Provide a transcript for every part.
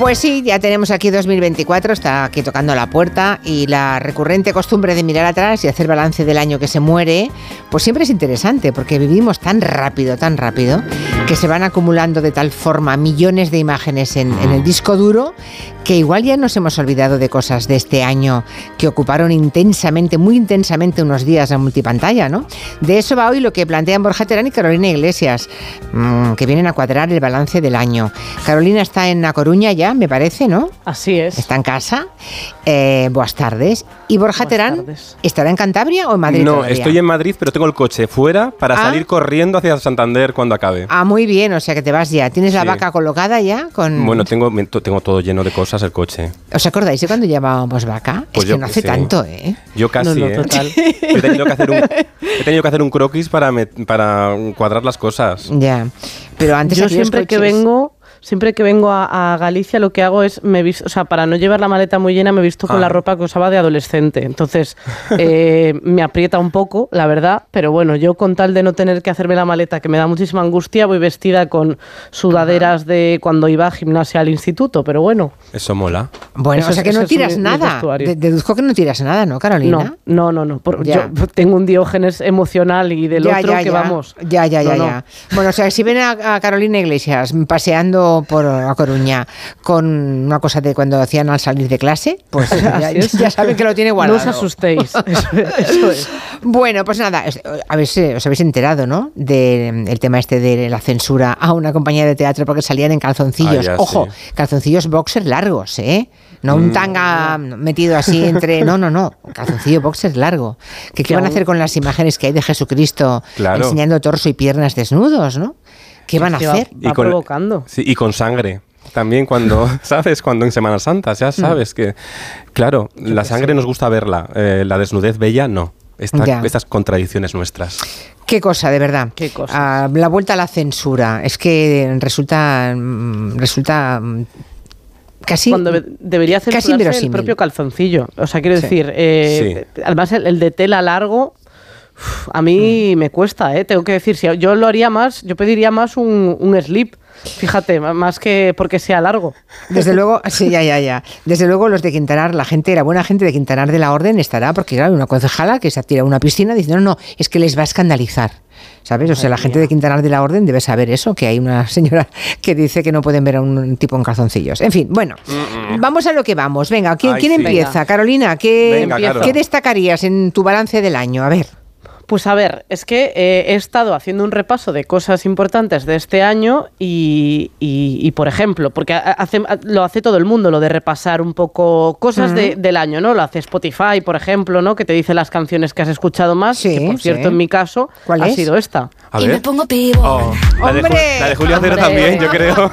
Pues sí, ya tenemos aquí 2024, está aquí tocando la puerta y la recurrente costumbre de mirar atrás y hacer balance del año que se muere, pues siempre es interesante porque vivimos tan rápido, tan rápido, que se van acumulando de tal forma millones de imágenes en, en el disco duro que igual ya nos hemos olvidado de cosas de este año que ocuparon intensamente, muy intensamente unos días en multipantalla, ¿no? De eso va hoy lo que plantean Borja Terán y Carolina Iglesias, mmm, que vienen a cuadrar el balance del año. Carolina está en La Coruña ya, me parece, ¿no? Así es. Está en casa. Eh, buenas tardes. ¿Y Borja Buenas Terán tardes. estará en Cantabria o en Madrid? no, todavía? estoy en Madrid, pero tengo el coche fuera para Ah. salir corriendo hacia Santander cuando acabe. Ah, muy bien, o sea que te vas ya. ¿Tienes la vaca colocada ya? Con... Bueno, tengo, tengo todo lleno de cosas el coche. ¿Os acordáis de cuando llamábamos vaca? Pues es que yo no que hace sí. tanto, ¿eh? Yo casi, no, ¿eh? total. He tenido que hacer un, he tenido que hacer un croquis para, me- para cuadrar las cosas. Ya. Pero antes Yo siempre que vengo, siempre que vengo a, a Galicia lo que hago es me vis- o sea, para no llevar la maleta muy llena me visto con Ah. la ropa que usaba de adolescente. Entonces, eh, me aprieta un poco, la verdad, pero bueno, yo con tal de no tener que hacerme la maleta que me da muchísima angustia, voy vestida con sudaderas de cuando iba a gimnasia al instituto, pero bueno. Eso mola. Bueno, Eso o sea que no tiras mi- nada. deduzco que no tiras nada, ¿no, Carolina? No, no, no, no. por- Ya. yo tengo un diógenes emocional y del otro que vamos. Ya, ya, ya, No, no. ya. Bueno, o sea, si ven a, a Carolina Iglesias paseando por A Coruña con una cosa de cuando hacían al salir de clase, pues ya, es. ya saben que lo tiene No guardado. os asustéis. Eso, eso es. Bueno, pues nada, es- a ver si os habéis enterado, ¿no? Del tema este de la censura a una compañía de teatro porque salían en calzoncillos. Ah, ya, Ojo, sí. calzoncillos boxer largos, ¿eh? No un Mm. tanga metido así entre. No, no, no. Calzoncillo boxer largo. ¿Qué, van a hacer con las imágenes que hay de Jesucristo Claro. enseñando torso y piernas desnudos, ¿no? ¿Qué van a va- hacer? Va provocando. Sí, y con sangre. También cuando, ¿sabes? Cuando en Semana Santa, Mm. ya sabes que, claro, la sangre nos gusta verla, eh, la desnudez bella no. Esta- estas contradicciones nuestras. Qué cosa, de verdad. Qué cosas. Ah, la vuelta a la censura. Es que resulta. mm, Resulta. mm, Casi. cuando de- debería casi censurarse el propio calzoncillo. O sea, quiero Sí. decir, eh, además el, el de tela largo, a Mm. mí me cuesta, ¿eh? Tengo que decir, si yo lo haría más, yo pediría más un, un slip, fíjate, más que porque sea largo. Desde luego, sí, ya, ya, ya. Desde luego los de Quintanar, la gente, la buena gente de Quintanar de la Orden estará, porque claro, una concejala que se tira a una piscina diciendo, no, no, es que les va a escandalizar. ¿Sabes? O sea, la gente de Quintanar de la Orden debe saber eso, que hay una señora que dice que no pueden ver a un tipo en calzoncillos. En fin, bueno, vamos a lo que vamos. Venga, ¿quién, Ay, quién sí. empieza? Venga. Carolina, ¿qué, Venga, Caro. ¿qué destacarías en tu balance del año? A ver. Pues a ver, es que eh, he estado haciendo un repaso de cosas importantes de este año y, y- y, por ejemplo, porque ha- hace- lo hace todo el mundo, lo de repasar un poco cosas de- del año, ¿no? Lo hace Spotify, por ejemplo, ¿no? Que te dice las canciones que has escuchado más, Sí, que por sí. cierto en mi caso ¿Cuál ha es? sido esta. A y ver. me pongo pivo. Oh, la, de, Julio Cero ¡Hombre! también, yo creo.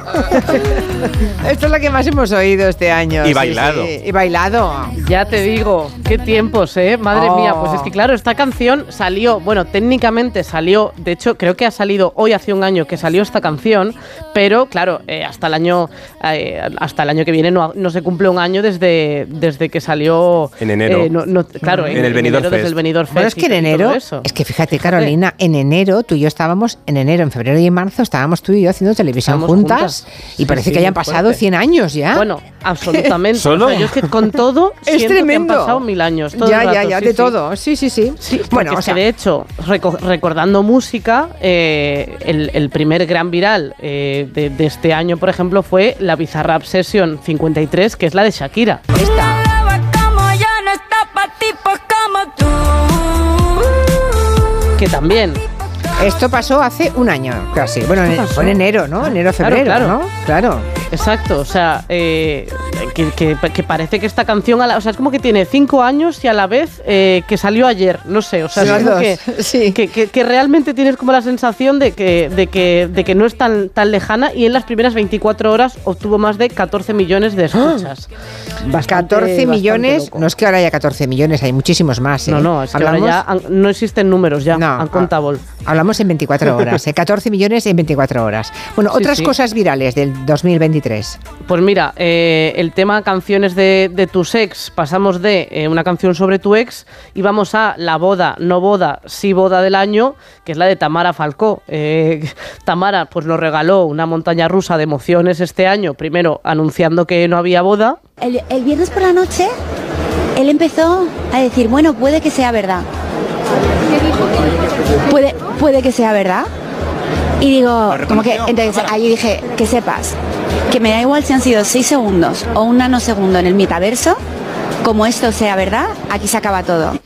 Esta es la que más hemos oído este año. Y sí, bailado. sí. Y bailado. Ya te digo, qué tiempos, ¿eh? Madre Oh. mía, pues es que claro, esta canción salió, bueno, técnicamente salió, de hecho creo que ha salido hoy hace un año que salió esta canción, pero claro, eh, hasta el año eh, hasta el año que viene no, no se cumple un año desde, desde que salió En enero. eh, no- no- claro, En el Benidorm desde Fest. el Benidorm Fest. Bueno, es que en enero, es que fíjate Carolina, en enero tú y yo estábamos, en enero, en febrero y en marzo estábamos tú y yo haciendo televisión juntas, juntas. y Sí, parece sí, que hayan pasado fuerte. 100 años ya. Bueno, absolutamente. ¿Solo? O sea, yo es que con todo es siento que han tremendo. pasado mil años. todo ya, el ya, rato, ya, sí, de sí. todo. Sí, sí, sí. Sí, bueno, o sea, de hecho, reco- recordando música, eh, el, el primer gran viral eh, de, de este año, por ejemplo, fue la Bizarrap Session 53, que es la de Shakira. esta. como yo no está pa' tipos como tú. Que también. Esto pasó hace un año, casi. Bueno, en- pasó? fue en enero, ¿no? Enero, Claro, febrero, claro. ¿no? Claro. Exacto, o sea, eh, que, que- que parece que esta canción, a la- o sea, es como que tiene cinco años y a la vez eh, que salió ayer, no sé, o sea, Sí, es como los que, dos, sí. que, que- que realmente tienes como la sensación de que, de que, de que no es tan, tan lejana y en las primeras 24 horas obtuvo más de 14 millones de escuchas. Bastante- 14 bastante millones, no es que ahora haya 14 millones, hay muchísimos más. ¿eh? No, no, es que ahora ya han- no existen números ya, No, han contable. Hablamos en 24 horas, ¿eh? 14 millones en 24 horas. Bueno, Sí, otras sí. cosas virales del 2023. Pues mira, eh, el tema canciones de, de tus ex, pasamos de eh, una canción sobre tu ex y vamos a la boda, no boda, sí boda del año, que es la de Tamara Falcó. Eh, Tamara pues nos regaló una montaña rusa de emociones este año, primero anunciando que no había boda. El, el viernes por la noche, él empezó a decir, bueno, puede que sea verdad. Puede, puede que sea verdad. Y digo, como que, entonces ahí dije, que sepas, que me da igual si han sido seis segundos o un nanosegundo en el metaverso, como esto sea verdad, aquí se acaba todo.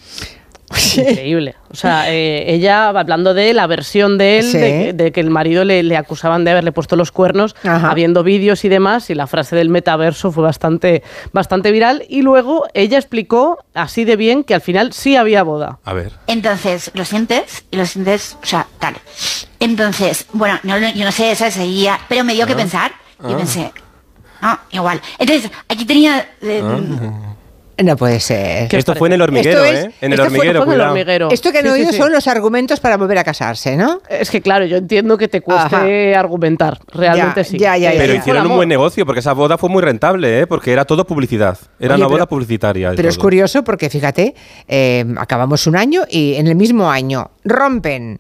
Increíble. O sea, eh, ella hablando de la versión de él, Sí. de, que- de que el marido le, le acusaban de haberle puesto los cuernos, Ajá. habiendo vídeos y demás, y la frase del metaverso fue bastante, bastante viral. Y luego ella explicó así de bien que al final sí había boda. A ver. Entonces, lo sientes y lo sientes, o sea, tal. Entonces, bueno, no, lo- yo no sé, esa seguía, pero me dio que pensar. Yo pensé, ah, igual. Entonces, aquí tenía... eh, No puede ser. ¿Qué os Esto fue en el hormiguero, Esto es- ¿eh? En el fue- hormiguero, Fue en el cuidado. hormiguero. Esto que han Sí, oído sí. son los argumentos para volver a casarse, ¿no? Es que claro, yo entiendo que te cueste argumentar, realmente Ya, sí. ya, ya, Eh, Pero ya. hicieron un buen negocio porque esa boda fue muy rentable, ¿eh? Porque era todo publicidad. Era Oye, una boda publicitaria. Pero es curioso porque fíjate, eh, acabamos un año y en el mismo año rompen,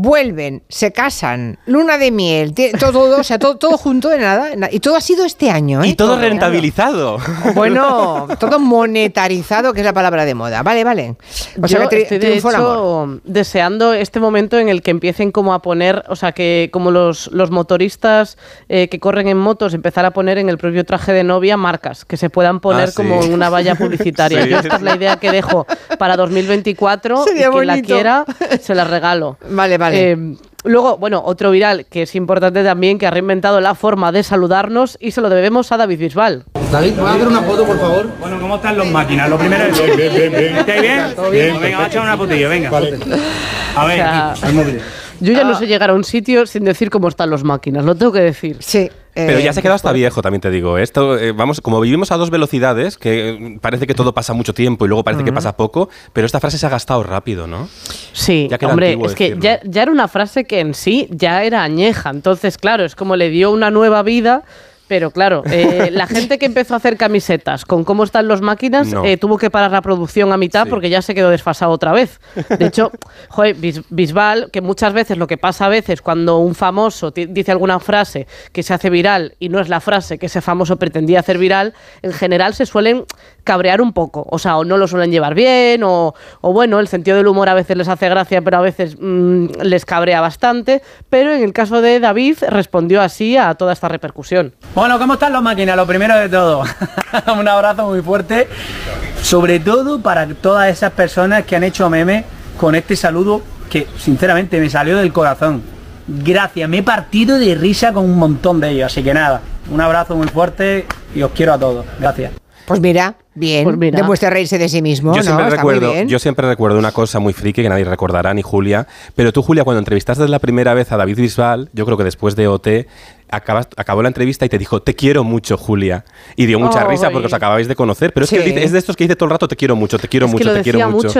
vuelven, se casan, luna de miel, todo, todo, o sea, todo, todo junto de nada. na- Y todo ha sido este año, ¿eh? Y todo Todo, rentabilizado. Bueno, todo monetarizado, que es la palabra de moda. Vale, vale. O sea, Yo que tri- estoy de triunfó el amor. hecho deseando este momento en el que empiecen como a poner, o sea, que como los, los motoristas eh, que corren en motos, empezar a poner en el propio traje de novia marcas que se puedan poner Ah, sí. como en una valla publicitaria. Sí. Yo esta es la idea que dejo para 2024 Sería y quien la quiera se la regalo. Vale, vale. Eh, luego, bueno, otro viral que es importante también, que ha reinventado la forma de saludarnos y se lo debemos a David Bisbal. David, ¿puedes hacer una foto, por favor? Bueno, ¿cómo están los máquinas? Lo primero es... Bien, bien, bien, bien. ¿Estáis bien? Bien. Venga, vamos a echar una fotillo, venga. A ver, O sea, aquí, al móvil. Yo ya no sé llegar a un sitio sin decir cómo están los máquinas, lo tengo que decir. Sí. Pero eh, ya se ha quedado hasta viejo, también te digo. Esto, eh, vamos, como vivimos a dos velocidades, que eh, parece que todo pasa mucho tiempo y luego parece que pasa poco, pero esta frase se ha gastado rápido, ¿no? Sí, Ya hombre, es que ya era una frase que en sí ya era añeja. Entonces, claro, es como le dio una nueva vida. Pero claro, eh, la gente que empezó a hacer camisetas con cómo están los máquinas No. eh, tuvo que parar la producción a mitad Sí. porque ya se quedó desfasado otra vez. De hecho, joder, Bis- Bisbal, que muchas veces lo que pasa a veces cuando un famoso dice alguna frase que se hace viral y no es la frase que ese famoso pretendía hacer viral, en general se suelen cabrear un poco. O sea, o no lo suelen llevar bien, o, o bueno, el sentido del humor a veces les hace gracia, pero a veces mm, les cabrea bastante. Pero en el caso de David, respondió así a toda esta repercusión. Bueno, ¿cómo están los máquinas? Lo primero de todo, un abrazo muy fuerte, sobre todo para todas esas personas que han hecho meme con este saludo que sinceramente me salió del corazón. Gracias, me he partido de risa con un montón de ellos, así que nada, un abrazo muy fuerte y os quiero a todos. Gracias. Pues mira, bien. Pues mira. Demuestra reírse de sí mismo. yo, ¿no? siempre Está recuerdo, yo siempre recuerdo una cosa muy friki que nadie recordará, ni Julia. Pero tú, Julia, cuando entrevistaste la primera vez a David Bisbal, yo creo que después de OT, acabas- acabó la entrevista y te dijo, te quiero mucho, Julia. Y dio mucha Oh, risa porque os ay. acabáis de conocer. Pero es que es de estos que dice todo el rato, te quiero mucho, te quiero Es que mucho, lo te quiero mucho.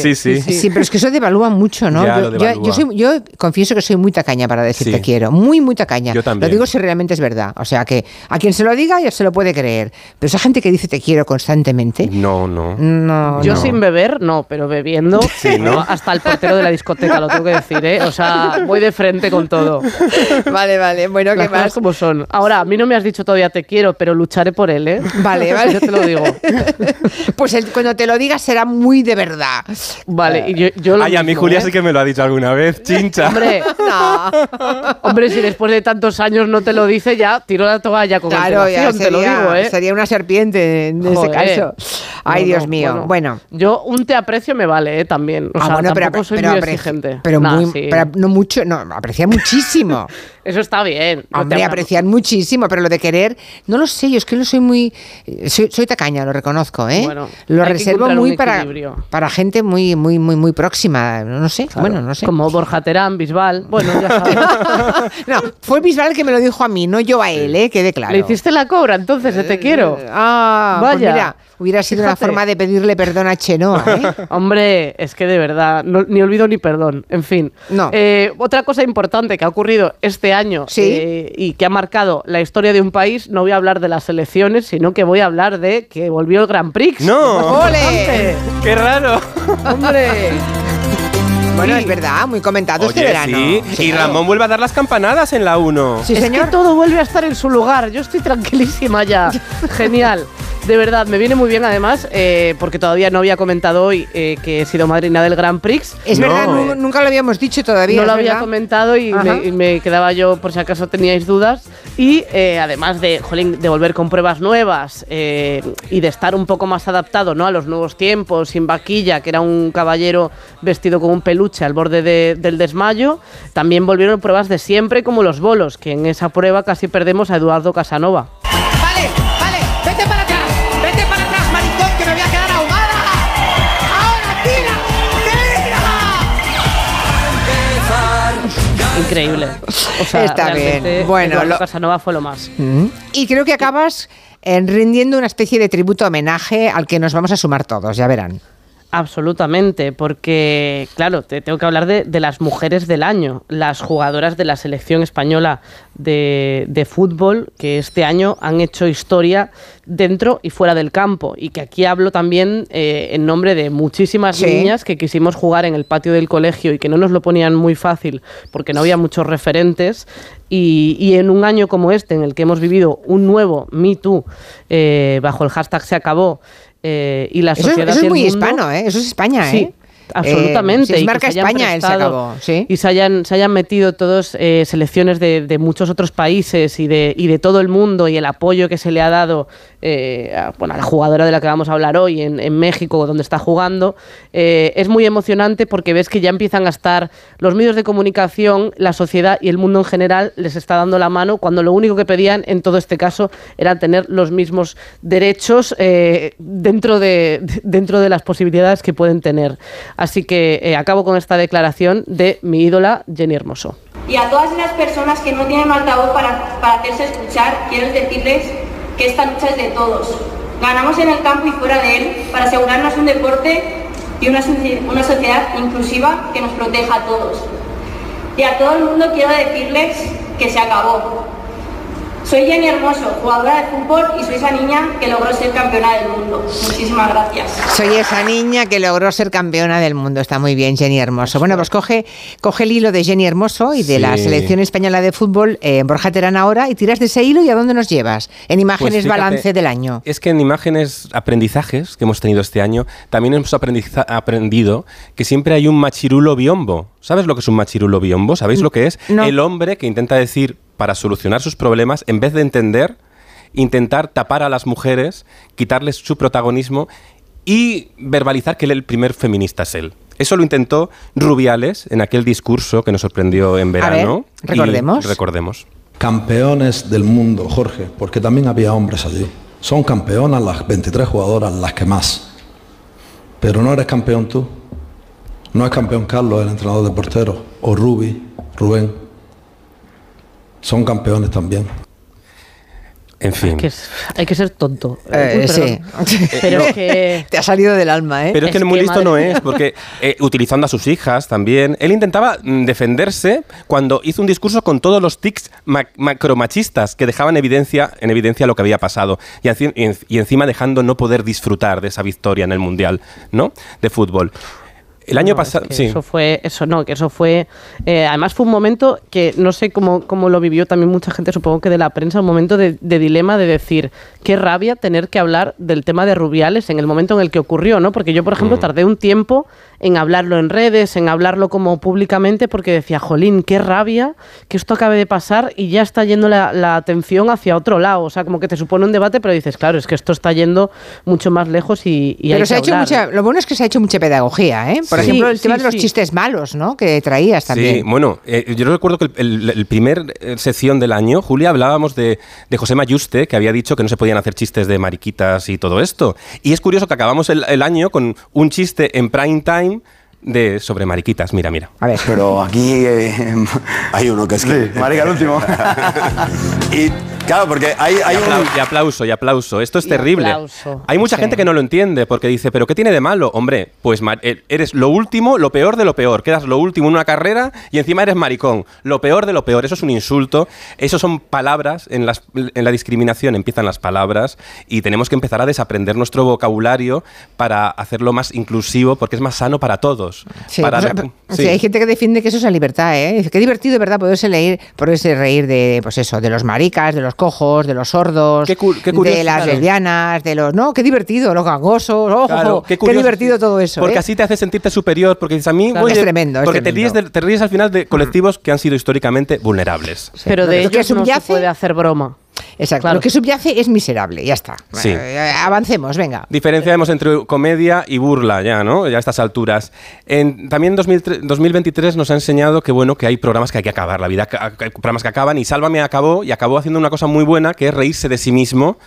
Sí, sí. Sí, Sí, pero es que eso devalúa mucho, ¿no? Ya, yo, lo yo- devalúa. yo soy- yo confieso que soy muy tacaña para decir Sí. te quiero. Muy, muy tacaña. Yo también. Lo digo si realmente es verdad. O sea que a quien se lo diga ya se lo puede creer. Pero esa gente que dice te quiero constantemente. No, no. No, Yo no. sin beber, no, pero bebiendo, Sí, ¿no? hasta el portero de la discoteca, lo tengo que decir, ¿eh? O sea, voy de frente con todo. Vale, vale. Bueno, ¿qué Las cosas más? como son. Ahora, a mí no me has dicho todavía te quiero, pero lucharé por él, ¿eh? Vale, vale. Yo te lo digo. pues el- cuando te lo digas será muy de verdad. Vale, y yo, yo lo Ay, a mí Julia ¿eh? sí que me lo ha dicho alguna vez, chincha. Hombre, No. hombre, si después de tantos años no te lo dice, ya tiro la toalla con Claro, ya antelación, te lo digo, ¿eh? sería una serpiente en ese Joder. Caso. Ay, No, Dios no, mío. Bueno. Yo un te aprecio me vale, ¿eh? También. O Ah, sea, bueno, pero, soy pero muy exigente. pero Nah, muy- sí. pero no mucho, no, aprecia muchísimo. Eso está bien. no Hombre, apreciar muchísimo, pero lo de querer, no lo sé, yo es que no soy muy. eh, Soy, soy tacaña, lo reconozco, ¿eh? Bueno, lo reservo muy para, para gente muy, muy, muy, muy próxima. No sé, bueno, no sé. Como Borja Terán, Bisbal. Bueno, ya sabes. no, fue Bisbal el que me lo dijo a mí, no yo a él, ¿eh? Quede claro. Le hiciste la cobra entonces de te quiero. Ah, pues Vaya. mira, hubiera sido una una forma de pedirle perdón a Chenoa, ¿eh? Hombre, es que de verdad, no- ni olvido ni perdón. En fin. No. Eh, otra cosa importante que ha ocurrido este año Sí. eh, y que ha marcado la historia de un país, no voy a hablar de las elecciones, sino que voy a hablar de que volvió el Grand Prix. ¡No! ¡Ole! ¡Qué raro! ¡Hombre! Bueno, Sí. es verdad, muy comentado este verano. sí. Y claro. Ramón vuelve a dar las campanadas en la 1. Sí, es señor. que todo vuelve a estar en su lugar. Yo estoy tranquilísima ya. Genial. De verdad, me viene muy bien además, eh, porque todavía no había comentado hoy eh, que he sido madrina del Grand Prix. Es No. verdad, nu- nunca lo habíamos dicho todavía. no lo había verdad. comentado y me, y me quedaba yo por si acaso teníais dudas. Y eh, además de, jolín, de volver con pruebas nuevas eh, y de estar un poco más adaptado ¿no? a los nuevos tiempos, sin vaquilla, que era un caballero vestido con un peluche al borde de- del desmayo, también volvieron pruebas de siempre como los bolos, que en esa prueba casi perdemos a Eduardo Casanova. Increíble. O sea, Está bien. Bueno, lo- Casanova fue lo más. Mm. Y creo que acabas eh, rindiendo una especie de tributo homenaje al que nos vamos a sumar todos, ya verán. Absolutamente, porque, claro, te tengo que hablar de, de las mujeres del año, las jugadoras de la selección española de, de fútbol que este año han hecho historia dentro y fuera del campo. Y que aquí hablo también eh, en nombre de muchísimas Sí. niñas que quisimos jugar en el patio del colegio y que no nos lo ponían muy fácil porque no había muchos referentes. Y, y en un año como este, en el que hemos vivido un nuevo Me Too, eh, bajo el hashtag se acabó, eh, y la Eso, es- sociedad eso y es muy mundo- hispano, ¿eh? Eso es España, Sí, ¿eh? absolutamente. Eh, si es y marca se hayan España, él se acabó. ¿sí? Y se hayan, se hayan metido todos eh, selecciones de, de muchos otros países y de, y de todo el mundo y el apoyo que se le ha dado eh, a, bueno, la jugadora de la que vamos a hablar hoy en, en México, donde está jugando, eh, es muy emocionante porque ves que ya empiezan a estar los medios de comunicación, la sociedad y el mundo en general les está dando la mano cuando lo único que pedían en todo este caso era tener los mismos derechos eh, dentro, de, de- dentro de las posibilidades que pueden tener. Así que acabo con esta declaración de mi ídola Jenny Hermoso. Y a todas las personas que no tienen altavoz para, para hacerse escuchar, quiero decirles que esta lucha es de todos. Ganamos en el campo y fuera de él para asegurarnos un deporte y una, soci- una sociedad inclusiva que nos proteja a todos. Y a todo el mundo quiero decirles que se acabó. Soy Jenny Hermoso, jugadora de fútbol y soy esa niña que logró ser campeona del mundo. Muchísimas gracias. Soy esa niña que logró ser campeona del mundo. Está muy bien, Jenny Hermoso. Bueno, pues coge, coge el hilo de Jenny Hermoso y de la selección española de fútbol eh, Borja Terán ahora y tiras de ese hilo y a dónde nos llevas. En imágenes Pues fíjate, balance del año. Es que en imágenes, aprendizajes que hemos tenido este año, también hemos aprendido que siempre hay un machirulo biombo. ¿Sabes lo que es un machirulo biombo? ¿Sabéis lo que es? No. El hombre que intenta decir, para solucionar sus problemas, en vez de entender, intentar tapar a las mujeres, quitarles su protagonismo y verbalizar que él el primer feminista es él. Eso lo intentó Rubiales en aquel discurso que nos sorprendió en ver, verano. y recordemos. recordemos. Campeones del mundo, Jorge, porque también había hombres allí. Son campeonas las 23 jugadoras, las que más. Pero no eres campeón tú. No es campeón Carlos, el entrenador de porteros, o Rubi, Rubén. Son campeones también. En fin. Que hay que ser tonto. Eh, Uy, sí. Pero que... Te ha salido del alma, ¿eh? Pero es que Es muy listo no es, porque eh, utilizando a sus hijas también, él intentaba mm, defenderse cuando hizo un discurso con todos los tics ma- macromachistas que dejaban evidencia, en evidencia lo que había pasado y, y encima dejando no poder disfrutar de esa victoria en el Mundial, ¿no? De fútbol. El año No, es pasado, que sí. Eso fue, eso no, que eso fue. eh, además, fue un momento que no sé cómo, cómo lo vivió también mucha gente, supongo que de la prensa, un momento de, de dilema de decir, qué rabia tener que hablar del tema de Rubiales en el momento en el que ocurrió, ¿no? Porque yo, por Mm. ejemplo, tardé un tiempo en hablarlo en redes, en hablarlo como públicamente, porque decía, jolín, qué rabia que esto acabe de pasar y ya está yendo la, la atención hacia otro lado. O sea, como que te supone un debate, pero dices, claro, es que esto está yendo mucho más lejos y, y hay Pero que se ha hecho hablar". mucha, lo bueno es que se ha hecho mucha pedagogía, ¿eh? Por Sí. ejemplo, el Sí, tema sí, de los sí. chistes malos, ¿no? Que traías también. Sí, bueno, eh, yo recuerdo que el, el- el primer eh, sección del año, Julia, hablábamos de, de José Mayuste, que había dicho que no se podían hacer chistes de mariquitas y todo esto. Y es curioso que acabamos el, el año con un chiste en prime time de sobre mariquitas. Mira, mira. A ver. Pero aquí eh, hay uno que es que. marica, el último. y claro, porque hay, hay y, aplau- un. y aplauso, y aplauso. Esto es Y terrible. aplauso. Hay mucha Sí. gente que no lo entiende porque dice, ¿pero qué tiene de malo? Hombre, pues ma- eh, eres lo último, lo peor de lo peor. Quedas lo último en una carrera y encima eres maricón. Lo peor de lo peor. Eso es un insulto. Eso son palabras. En, las, en la discriminación empiezan las palabras y tenemos que empezar a desaprender nuestro vocabulario para hacerlo más inclusivo porque es más sano para todos. Sí, Para- sí. sí, hay gente que defiende que eso es la libertad, ¿eh? Qué divertido, ¿verdad? Poderse leer, poderse reír de, pues eso, de los maricas, de los cojos, de los sordos, Qué cu- qué curioso, de las claro. lesbianas, de los... No, qué divertido, los gangosos, ojo, Claro, qué, curioso, divertido sí. todo eso, Porque ¿eh? así te hace sentirte superior, porque dices a mí... Claro. oye, Es tremendo, es Porque Te, ríes de- te ríes al final de colectivos que han sido históricamente vulnerables. Pero de que ellos no se puede hacer broma. Exacto, Claro. lo que subyace es miserable, ya está. Sí. Eh, avancemos, venga. Diferenciamos entre comedia y burla ya, ¿no? Ya a estas alturas. En, también 2003 2023 nos ha enseñado que, bueno, que hay programas que hay que acabar. La vida, programas que acaban y Sálvame acabó y acabó haciendo una cosa muy buena que es reírse de sí mismo.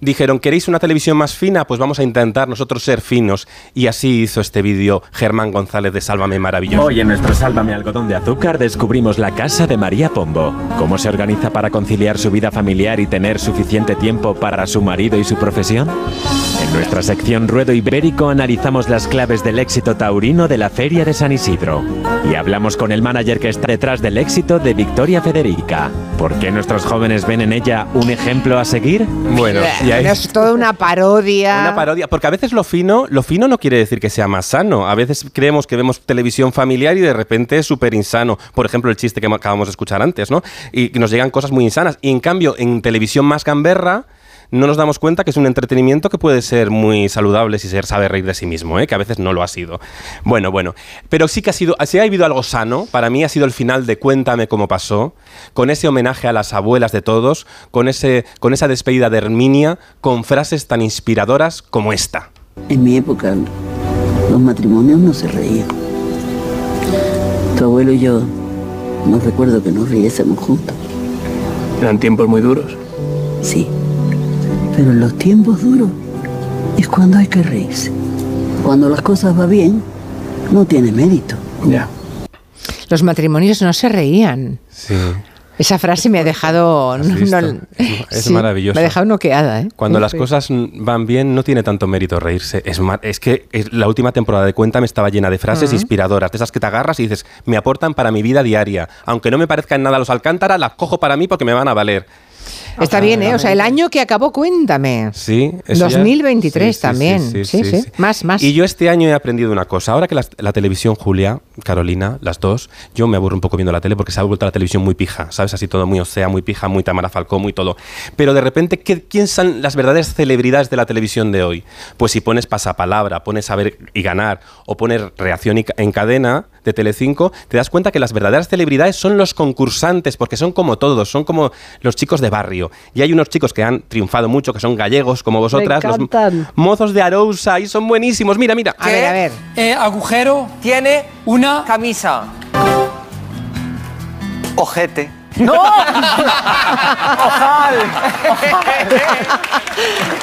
Dijeron, ¿queréis una televisión más fina? Pues vamos a intentar nosotros ser finos. Y así hizo este vídeo Germán González de Sálvame Maravilloso. Hoy en nuestro Sálvame Algodón de Azúcar descubrimos la casa de María Pombo. Cómo se organiza para conciliar su vida familiar y tener suficiente tiempo para su marido y su profesión. En nuestra sección Ruedo Ibérico analizamos las claves del éxito taurino de la Feria de San Isidro. Y hablamos con el manager que está detrás del éxito de Victoria Federica. ¿Por qué nuestros jóvenes ven en ella un ejemplo a seguir? Bueno, y ahí- No, es toda una parodia. Una parodia, porque a veces lo fino, lo fino no quiere decir que sea más sano. A veces creemos que vemos televisión familiar y de repente es súper insano. Por ejemplo, el chiste que acabamos de escuchar antes, ¿no? Y que nos llegan cosas muy insanas. Y en cambio, en televisión más gamberra, no nos damos cuenta que es un entretenimiento que puede ser muy saludable si se sabe reír de sí mismo, ¿eh? que a veces no lo ha sido. Bueno, bueno. Pero sí que ha sido, si ha habido algo sano, para mí ha sido el final de Cuéntame cómo pasó, con ese homenaje a las abuelas de todos, con, ese, con esa despedida de Herminia, con frases tan inspiradoras como esta. En mi época los matrimonios no se reían. Tu abuelo y yo no recuerdo que nos riésemos juntos. ¿Eran tiempos muy duros? Sí. Pero en los tiempos duros es cuando hay que reírse. Cuando las cosas van bien, no tiene mérito. Ya. Los matrimonios no se reían. Sí. Esa frase me ha dejado... ¿Has visto? Es sí, maravilloso. Me ha dejado noqueada, ¿eh? Cuando Sí, las cosas van bien, no tiene tanto mérito reírse. Es, que es- la última temporada de Cuéntame estaba llena de frases inspiradoras, de esas que te agarras y dices, me aportan para mi vida diaria. Aunque no me parezcan nada los Alcántara, las cojo para mí porque me van a valer. Está bien, ¿eh? O sea, el año que acabó, cuéntame. Sí, eso ya- 2023 sí, sí, también. sí, Sí, sí, sí. sí. Más, más. Y yo este año he aprendido una cosa. Ahora que la, la televisión, Julia, Carolina, las dos, yo me aburro un poco viendo la tele porque se ha vuelto la televisión muy pija, ¿sabes? Así todo muy osea, muy pija, muy Tamara Falcó, muy todo. Pero de repente, ¿qué- ¿quién son las verdaderas celebridades de la televisión de hoy? Pues si pones pasapalabra, pones saber y ganar, o pones reacción y en cadena de Telecinco, te das cuenta que las verdaderas celebridades son los concursantes, porque son como todos, son como los chicos de barrio. Y hay unos chicos que han triunfado mucho, que son gallegos, como vosotras, los encantan. mozos de Arousa, y son buenísimos. Mira, mira. A ver, a ver. Eh, agujero tiene una camisa. Ojete. ¡No! ¡Ojal!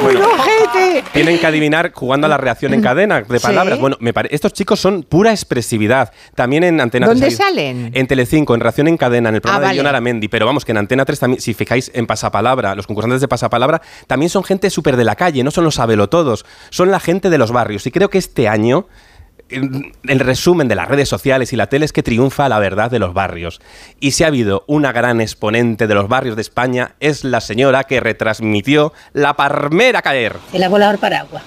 ¡Un ojete! Tienen que adivinar jugando a la reacción en cadena de Sí. palabras. Bueno, me pare- estos chicos son pura expresividad. También en Antena ¿Dónde 3 ha habido- salen? En Telecinco, en reacción en cadena, en el programa Ah, vale. de John Aramendi. Pero vamos, que en Antena 3 también, si fijáis en Pasapalabra, los concursantes de Pasapalabra también son gente súper de la calle, no son los sabelotodos, son la gente de los barrios. Y creo que este año el el resumen de las redes sociales y la tele es que triunfa la verdad de los barrios. Y si ha habido una gran exponente de los barrios de España, es la señora que retransmitió La Parmera caer. Se la ha volado el paraguas.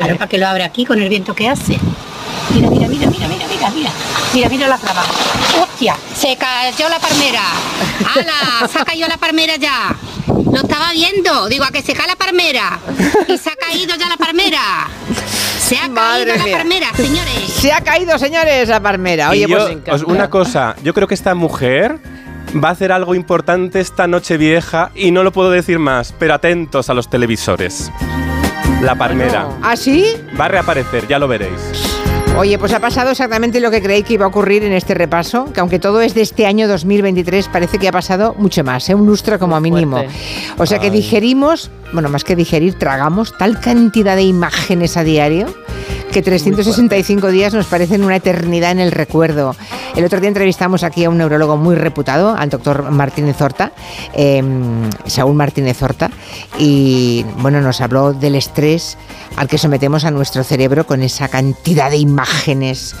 Ahora para que lo abre aquí con el viento que hace. Mira, mira, mira, mira, mira, mira, mira. Mira, mira la trama. ¡Hostia! Se cayó la palmera. ¡Hala! Se ha caído la palmera ya. Lo estaba viendo. Digo, a que se cae la palmera. Y se ha caído ya la palmera. Se ha Madre caído la palmera, señores. Se ha caído, señores, la palmera. Oye, yo, pues una cosa, yo creo que esta mujer va a hacer algo importante esta noche vieja y no lo puedo decir más, pero atentos a los televisores. La Parmera. ¿Ah, sí? Va a reaparecer, ya lo veréis. Oye, pues ha pasado exactamente lo que creí que iba a ocurrir en este repaso, que aunque todo es de este año 2023, parece que ha pasado mucho más, ¿eh? un lustro como mínimo. fuerte. O sea que Ay. digerimos, bueno, más que digerir, tragamos tal cantidad de imágenes a diario que 365 días nos parecen una eternidad en el recuerdo. El otro día entrevistamos aquí a un neurólogo muy reputado, al doctor Martínez Horta, eh, Saúl Martínez Horta, y bueno, nos habló del estrés al que sometemos a nuestro cerebro con esa cantidad de imágenes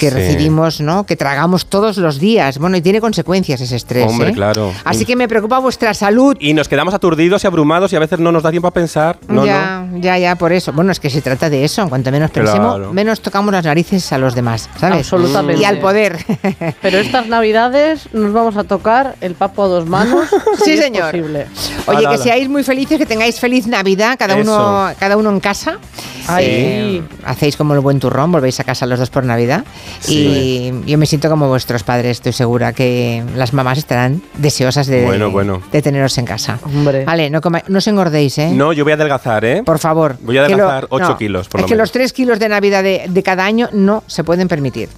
que Sí. recibimos, ¿no? Que tragamos todos los días. Bueno, y tiene consecuencias ese estrés. Hombre, ¿eh? claro. Así que me preocupa vuestra salud. Y nos quedamos aturdidos y abrumados y a veces no nos da tiempo a pensar. No, ya, ya, ya, por eso. Bueno, es que se trata de eso. Cuanto menos pensemos, Claro. menos tocamos las narices a los demás, ¿sabes? Absolutamente. Y al poder. Pero estas navidades nos vamos a tocar el papo a dos manos. Sí, es señor. posible. Oye, que seáis muy felices, que tengáis feliz Navidad, cada uno, cada uno en casa. Ay. Eh, hacéis como el buen turrón, volvéis a casa los dos por Navidad. Y yo me siento como vuestros padres, estoy segura que las mamás estarán deseosas de, Bueno, bueno. de teneros en casa. Hombre. Vale, no, coma- no os engordéis, ¿eh? No, yo voy a adelgazar, ¿eh? Por favor. Voy a Que lo- adelgazar 8 no, kilos, por Es lo que menos. los 3 kilos de Navidad de, de cada año no se pueden permitir.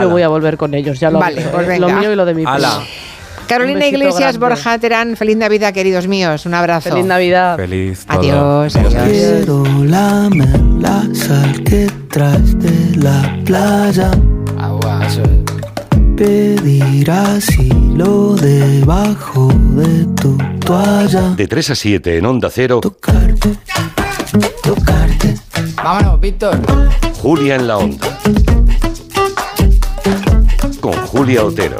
Yo voy a volver con ellos, ya lo Vale, pues ¿eh? Lo mío y lo de mi primo. Carolina Iglesias, grande. Borja Terán, feliz Navidad, queridos míos. Un abrazo. Feliz Navidad. Feliz. todo. Adiós, Adiós. adiós. Quiero lamer la sal que traes de la playa. Pedir asilo debajo de tu toalla. De 3 a 7 en Onda Cero, Tocarte, tocarte. Vámonos, Víctor. Julia en la Onda. Con Julia Otero.